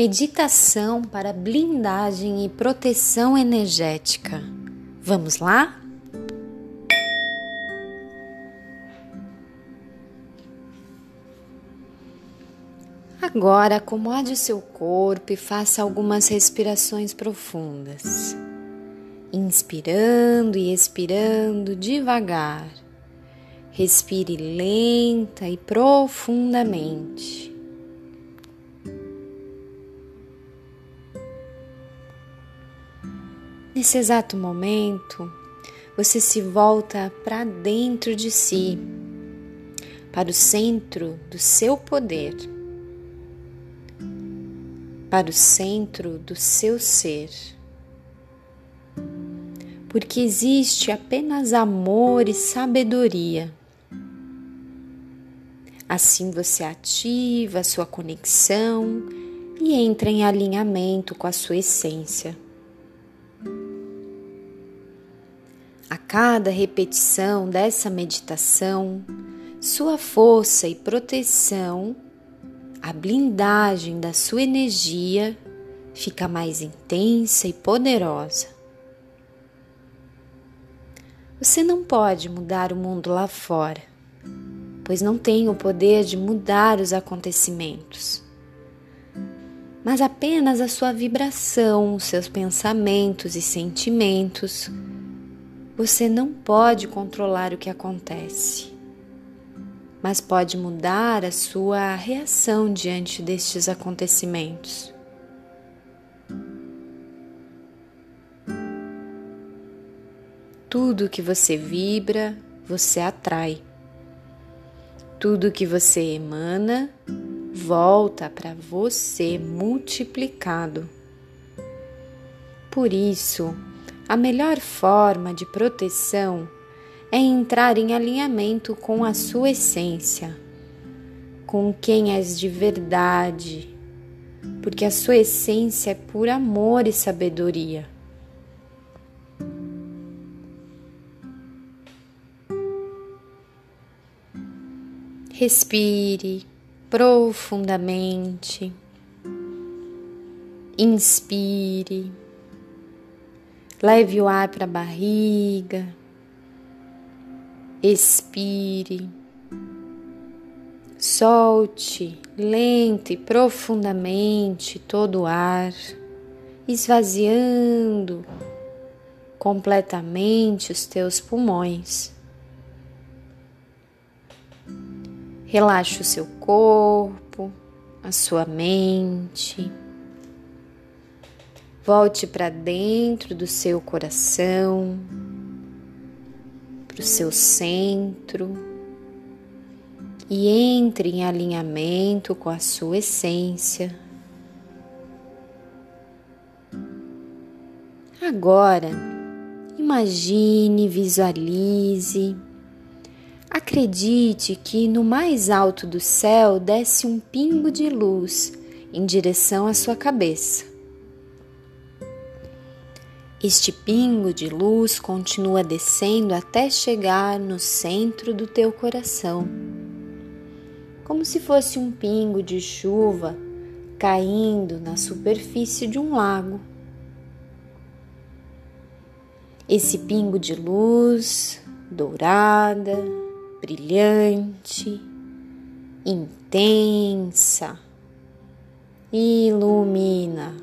Meditação para blindagem e proteção energética. Vamos lá? Agora acomode o seu corpo e faça algumas respirações profundas. Inspirando e expirando devagar. Respire lenta e profundamente. Nesse exato momento, você se volta para dentro de si, para o centro do seu poder, para o centro do seu ser. Porque existe apenas amor e sabedoria. Assim você ativa a sua conexão e entra em alinhamento com a sua essência. Cada repetição dessa meditação, sua força e proteção, a blindagem da sua energia fica mais intensa e poderosa. Você não pode mudar o mundo lá fora, pois não tem o poder de mudar os acontecimentos, mas apenas a sua vibração, seus pensamentos e sentimentos você não pode controlar o que acontece, mas pode mudar a sua reação diante destes acontecimentos. Tudo que você vibra, você atrai. Tudo que você emana, volta para você multiplicado. Por isso, a melhor forma de proteção é entrar em alinhamento com a sua essência, com quem és de verdade, porque a sua essência é por amor e sabedoria. Respire profundamente. Inspire. Leve o ar para a barriga. Expire. Solte lento e profundamente todo o ar, esvaziando completamente os teus pulmões. Relaxe o seu corpo, a sua mente. Volte para dentro do seu coração, para o seu centro e entre em alinhamento com a sua essência. Agora, imagine, visualize, acredite que no mais alto do céu desce um pingo de luz em direção à sua cabeça. Este pingo de luz continua descendo até chegar no centro do teu coração, como se fosse um pingo de chuva caindo na superfície de um lago. Esse pingo de luz dourada, brilhante, intensa, ilumina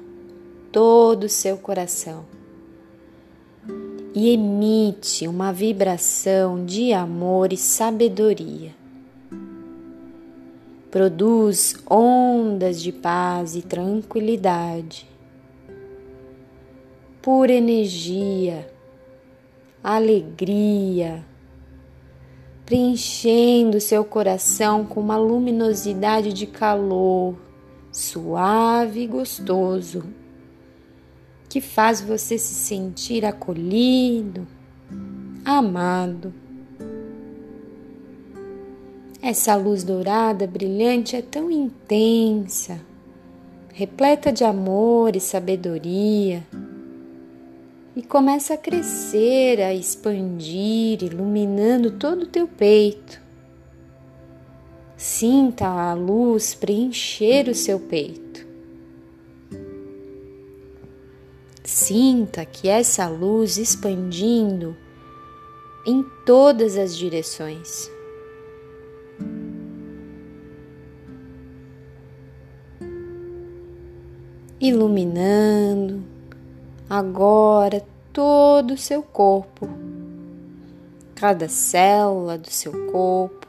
todo o seu coração e emite uma vibração de amor e sabedoria. Produz ondas de paz e tranquilidade, pura energia, alegria, preenchendo seu coração com uma luminosidade de calor suave e gostoso que faz você se sentir acolhido, amado. Essa luz dourada brilhante é tão intensa, repleta de amor e sabedoria, e começa a crescer, a expandir, iluminando todo o teu peito. Sinta a luz preencher o seu peito Sinta que essa luz expandindo em todas as direções. Iluminando agora todo o seu corpo, cada célula do seu corpo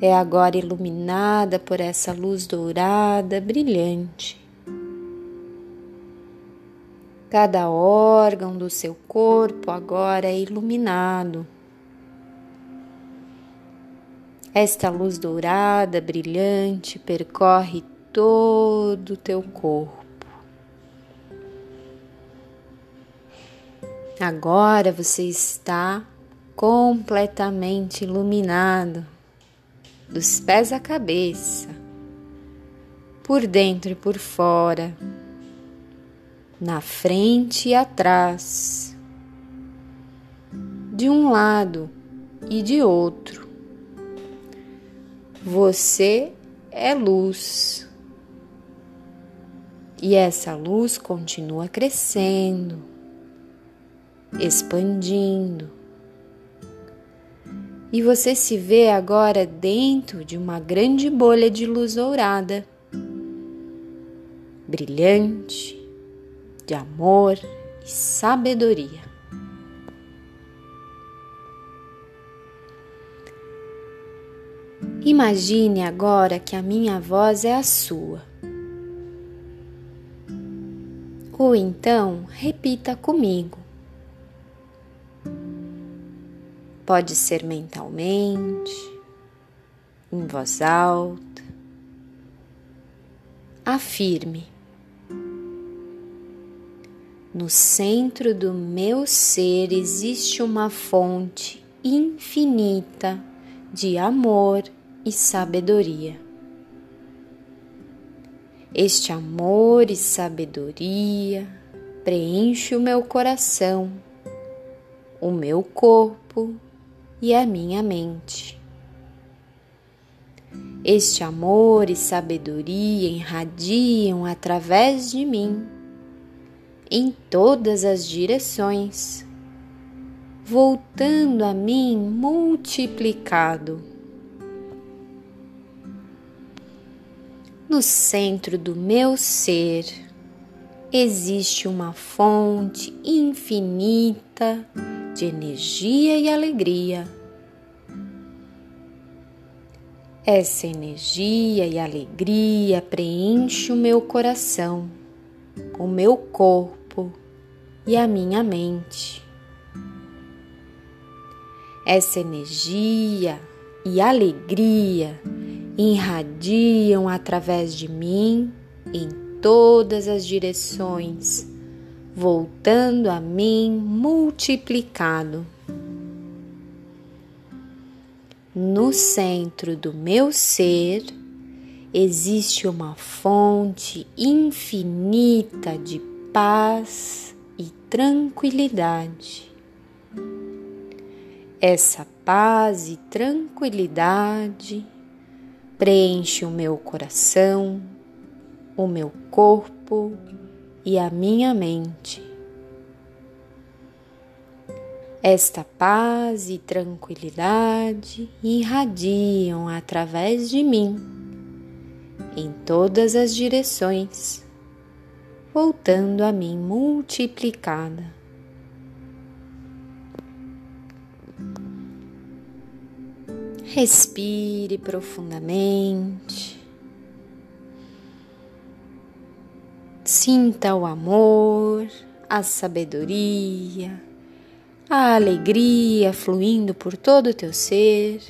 é agora iluminada por essa luz dourada brilhante. Cada órgão do seu corpo agora é iluminado. Esta luz dourada brilhante percorre todo o teu corpo. Agora você está completamente iluminado dos pés à cabeça, por dentro e por fora, na frente e atrás, de um lado e de outro. Você é luz. E essa luz continua crescendo, expandindo e você se vê agora dentro de uma grande bolha de luz dourada, brilhante, de amor e sabedoria. Imagine agora que a minha voz é a sua. Ou então repita comigo. Pode ser mentalmente, em voz alta. Afirme. No centro do meu ser existe uma fonte infinita de amor e sabedoria. Este amor e sabedoria preenche o meu coração, o meu corpo e a minha mente. Este amor e sabedoria irradiam através de mim, em todas as direções, voltando a mim multiplicado. No centro do meu ser existe uma fonte infinita de energia e alegria. Essa energia e alegria preenche o meu coração, o meu corpo e a minha mente. Essa energia e alegria irradiam através de mim em todas as direções voltando a mim multiplicado. No centro do meu ser existe uma fonte infinita de paz e tranquilidade. Essa paz e tranquilidade preenche o meu coração, o meu corpo e a minha mente. Esta paz e tranquilidade irradiam através de mim, em todas as direções, voltando a mim multiplicada. Respire profundamente. Sinta o amor, a sabedoria, a alegria fluindo por todo o teu ser,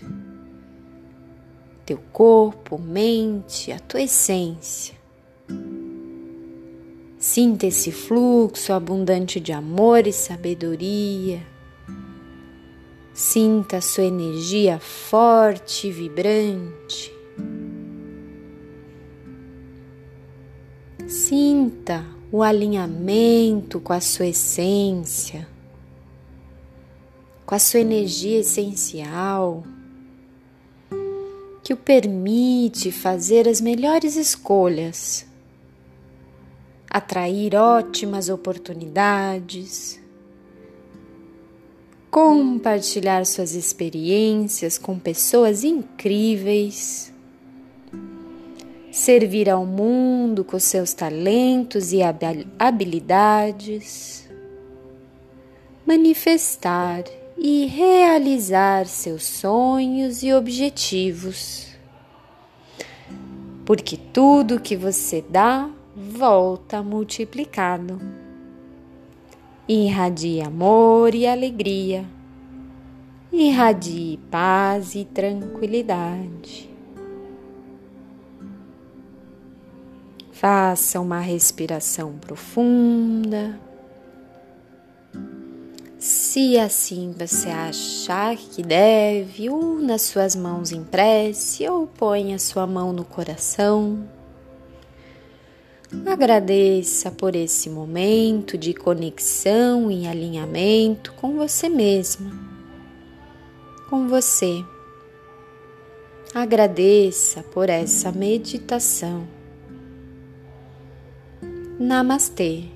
teu corpo, mente, a tua essência. Sinta esse fluxo abundante de amor e sabedoria. Sinta a sua energia forte e vibrante. Sinta o alinhamento com a sua essência, com a sua energia essencial, que o permite fazer as melhores escolhas, atrair ótimas oportunidades, compartilhar suas experiências com pessoas incríveis, servir ao mundo com seus talentos e habilidades, manifestar e realizar seus sonhos e objetivos. Porque tudo que você dá volta multiplicado. Irradie amor e alegria. Irradie paz e tranquilidade. Faça uma respiração profunda. Se assim você achar que deve, una suas mãos em prece ou ponha sua mão no coração. Agradeça por esse momento de conexão e alinhamento com você mesma, com você. Agradeça por essa meditação. Namastê.